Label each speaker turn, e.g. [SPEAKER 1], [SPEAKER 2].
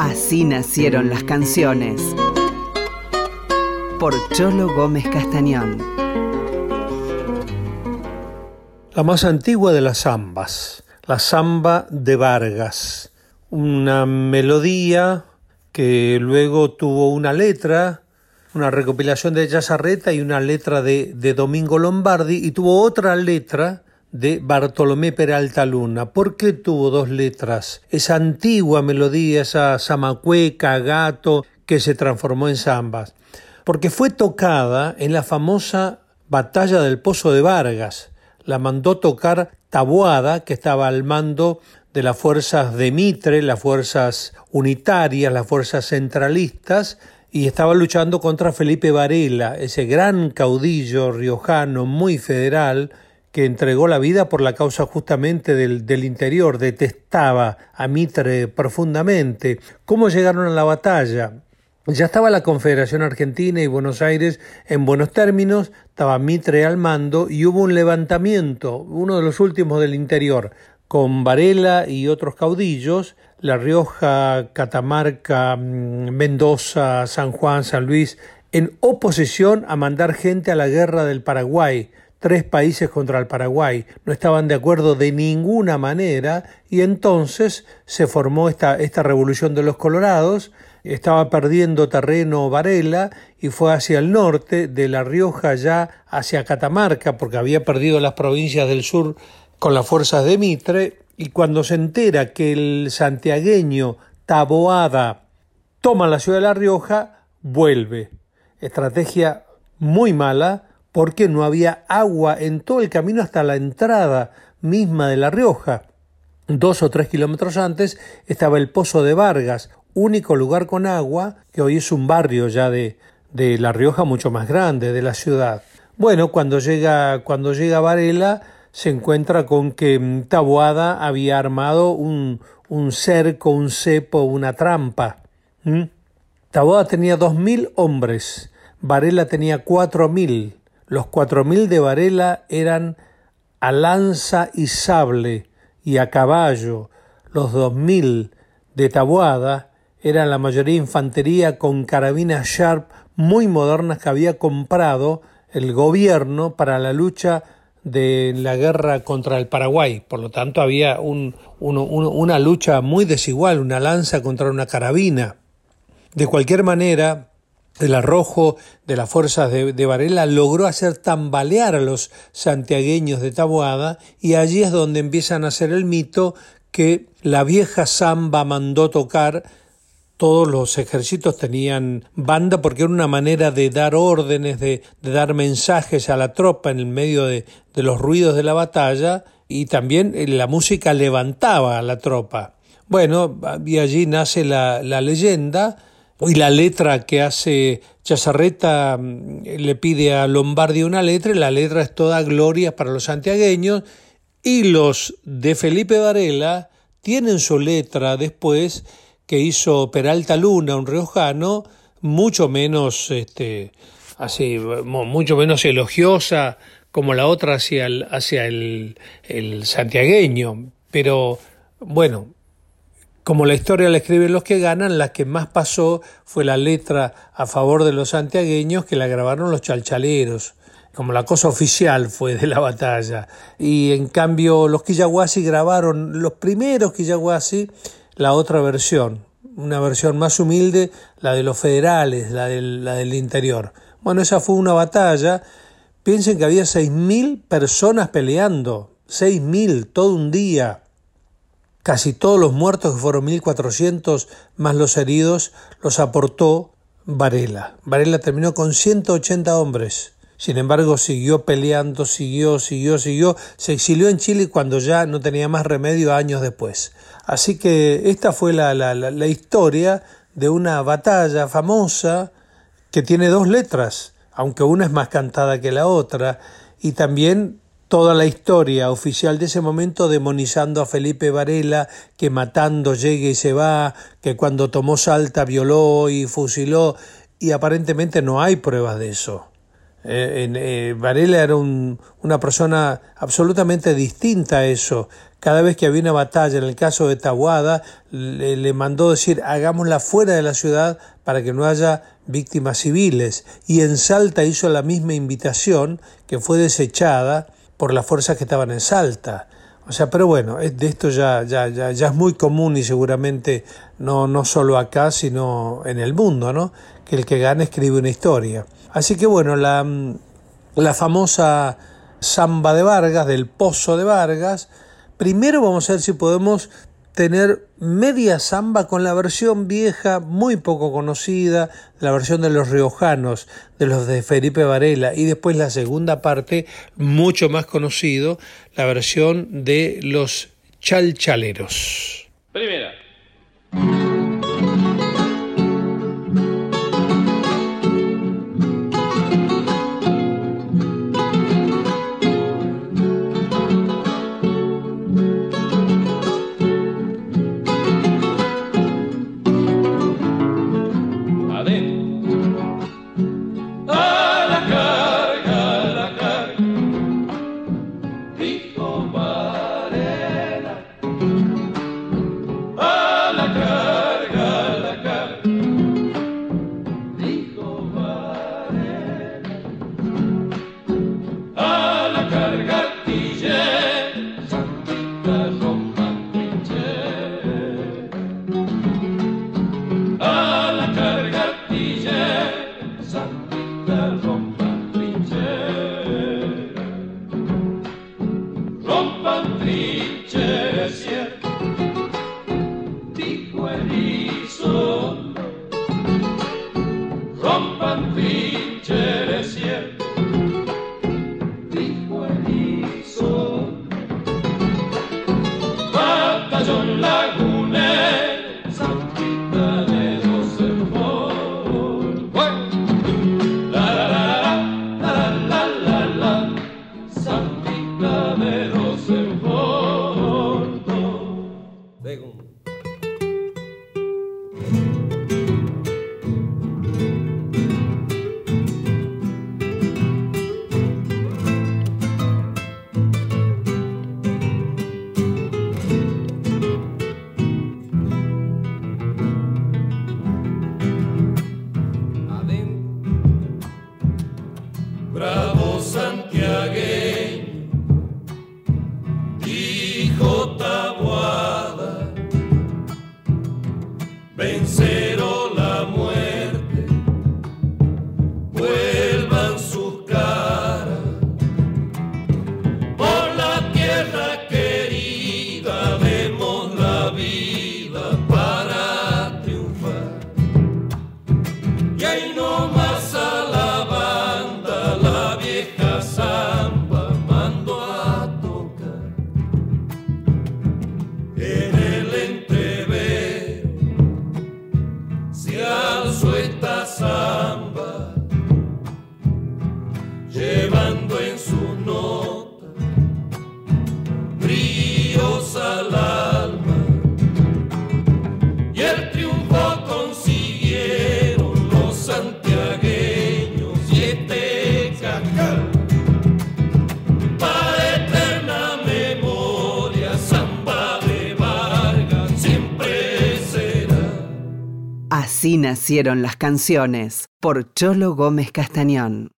[SPEAKER 1] Así nacieron las canciones. Por Cholo Gómez Castañón.
[SPEAKER 2] La más antigua de las zambas, la zamba de Vargas, una melodía que luego tuvo una letra, una recopilación de Yazarreta y una letra de, de Domingo Lombardi y tuvo otra letra de Bartolomé Peralta Luna. ¿Por qué tuvo dos letras? Esa antigua melodía, esa zamacueca, gato, que se transformó en zambas. Porque fue tocada en la famosa batalla del Pozo de Vargas. La mandó tocar Taboada, que estaba al mando de las fuerzas de Mitre, las fuerzas unitarias, las fuerzas centralistas, y estaba luchando contra Felipe Varela, ese gran caudillo riojano muy federal, que entregó la vida por la causa justamente del, del, interior, detestaba a Mitre profundamente. ¿Cómo llegaron a la batalla? Ya estaba la Confederación Argentina y Buenos Aires en buenos términos, estaba Mitre al mando y hubo un levantamiento, uno de los últimos del interior, con Varela y otros caudillos, La Rioja, Catamarca, mm, Mendoza, San Juan, San Luis, en oposición a mandar gente a la guerra del Paraguay, tres países contra el Paraguay, no estaban de acuerdo de ninguna manera y entonces se formó esta, esta revolución de los colorados, estaba perdiendo terreno Varela y fue hacia el norte, de La Rioja ya hacia Catamarca, porque había perdido las provincias del sur con las fuerzas de Mitre, y cuando se entera que el santiagueño Taboada toma la ciudad de La Rioja, vuelve. Estrategia muy mala, porque no había agua en todo el camino hasta la entrada misma de La Rioja. Dos o tres kilómetros antes estaba el Pozo de Vargas, único lugar con agua, que hoy es un barrio ya de, de La Rioja mucho más grande, de la ciudad. Bueno, cuando llega, cuando llega Varela, se encuentra con que Taboada había armado un, un cerco, un cepo, una trampa. ¿Mm? Taboada tenía dos mil hombres, Varela tenía cuatro mil. Los cuatro mil de Varela eran a lanza y sable y a caballo. Los dos mil de Taboada eran la mayoría infantería con carabinas Sharp muy modernas que había comprado el gobierno para la lucha de la guerra contra el Paraguay. Por lo tanto, había un, un, una lucha muy desigual, una lanza contra una carabina. De cualquier manera, el arrojo de las fuerzas de, Varela logró hacer tambalear a los santiagueños de Taboada y allí es donde empiezan a hacer el mito que la vieja samba mandó tocar todos los ejércitos tenían banda porque era una manera de dar órdenes, de, dar mensajes a la tropa en el medio de, los ruidos de la batalla y también la música levantaba a la tropa. Bueno, y allí nace la leyenda y la letra que hace Chazarreta le pide a Lombardi una letra y la letra es toda gloria para los santiagueños y los de Felipe Varela tienen su letra después que hizo Peralta Luna, un riojano, mucho menos este así mucho menos elogiosa como la otra hacia el, hacia el, el santiagueño, pero bueno, como la historia la escriben los que ganan, la que más pasó fue la letra a favor de los santiagueños que la grabaron los chalchaleros, como la cosa oficial fue de la batalla. Y en cambio los quillahuasi grabaron, los primeros quillahuasi, la otra versión, una versión más humilde, la de los federales, la del, la del interior. Bueno, esa fue una batalla. Piensen que había seis mil personas peleando, seis mil todo un día Casi todos los muertos, que fueron 1.400 más los heridos, los aportó Varela. Varela terminó con 180 hombres. Sin embargo, siguió peleando, siguió, siguió, siguió. Se exilió en Chile cuando ya no tenía más remedio años después. Así que esta fue la, la, la, la historia de una batalla famosa que tiene dos letras, aunque una es más cantada que la otra, y también toda la historia oficial de ese momento demonizando a Felipe Varela, que matando llega y se va, que cuando tomó Salta violó y fusiló, y aparentemente no hay pruebas de eso. Eh, Varela era una persona absolutamente distinta a eso. Cada vez que había una batalla, en el caso de Tahuada, le, mandó decir hagámosla fuera de la ciudad para que no haya víctimas civiles. Y en Salta hizo la misma invitación que fue desechada por las fuerzas que estaban en Salta. O sea, pero bueno, de esto ya, ya, ya, ya es muy común y seguramente no, no solo acá, sino en el mundo, ¿no? Que el que gana escribe una historia. Así que bueno, la, la famosa samba de Vargas, del pozo de Vargas, primero vamos a ver si podemos tener media samba con la versión vieja, muy poco conocida, la versión de los riojanos, de los de Felipe Varela, y después la segunda parte, mucho más conocido, la versión de los chalchaleros.
[SPEAKER 3] Primera. vencer.
[SPEAKER 1] Así nacieron las canciones por Cholo Gómez Castañón.